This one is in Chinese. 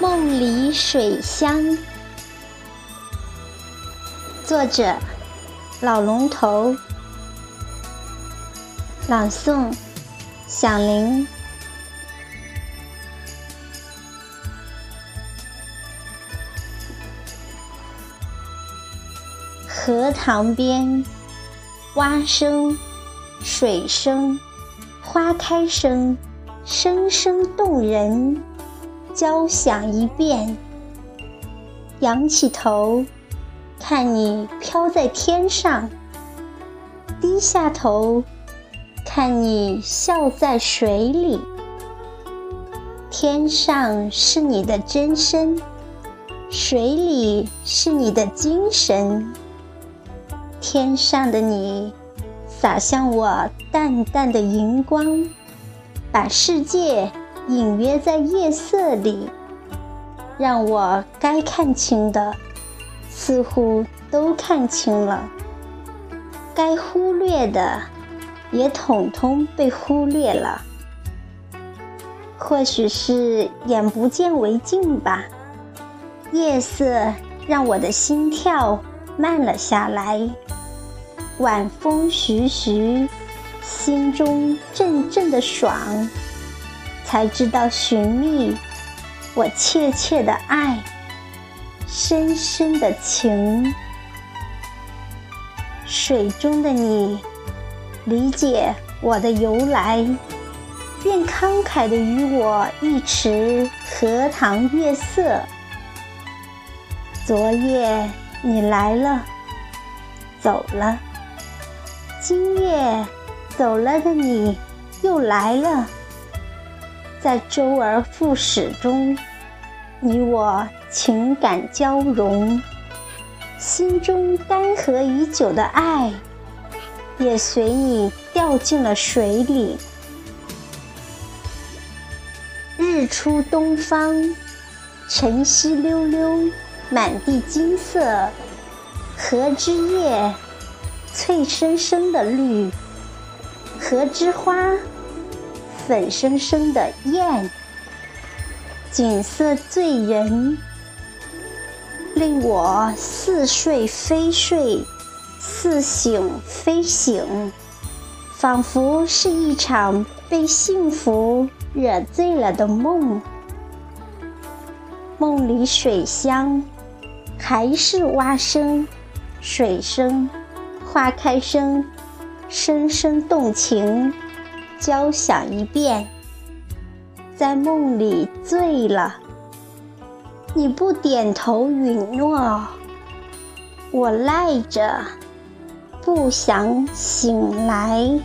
梦里水乡，作者老龙头，朗诵响铃。荷塘边，蛙声、水声、花开声，声声动人，交响一遍。仰起头，看你飘在天上；低下头，看你笑在水里。天上是你的真身，水里是你的精神。天上的你，洒向我淡淡的荧光，把世界隐约在夜色里，让我该看清的，似乎都看清了；该忽略的，也统统被忽略了。或许是眼不见为净吧，夜色让我的心跳慢了下来。晚风徐徐，心中阵阵的爽，才知道寻觅我切切的爱，深深的情。水中的你，理解我的由来，便慷慨的与我一池荷塘月色。昨夜你来了，走了。今夜走了的你，又来了。在周而复始中，你我情感交融，心中干涸已久的爱，也随你掉进了水里。日出东方，晨曦溜溜，满地金色，荷之叶。翠生生的绿，荷之花，粉生生的艳，景色醉人，令我似睡非睡，似醒非醒，仿佛是一场被幸福惹醉了的梦。梦里水乡，还是蛙声，水声。花开声，声声动情，交响一遍，在梦里醉了。你不点头允诺，我赖着，不想醒来。